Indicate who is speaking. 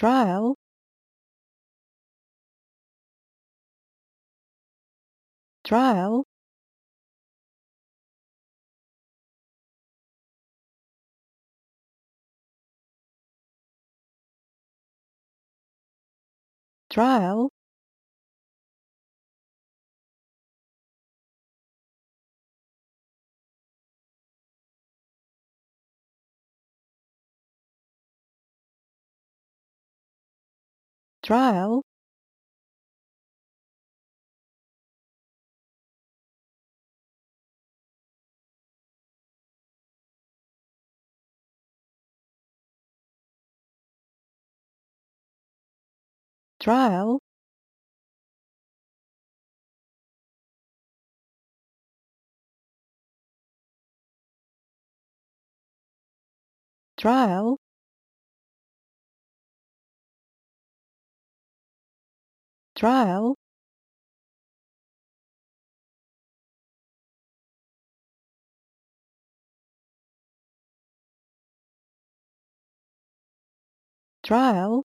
Speaker 1: trial. Trial. Trial trial. Trial. Trial trial. Trial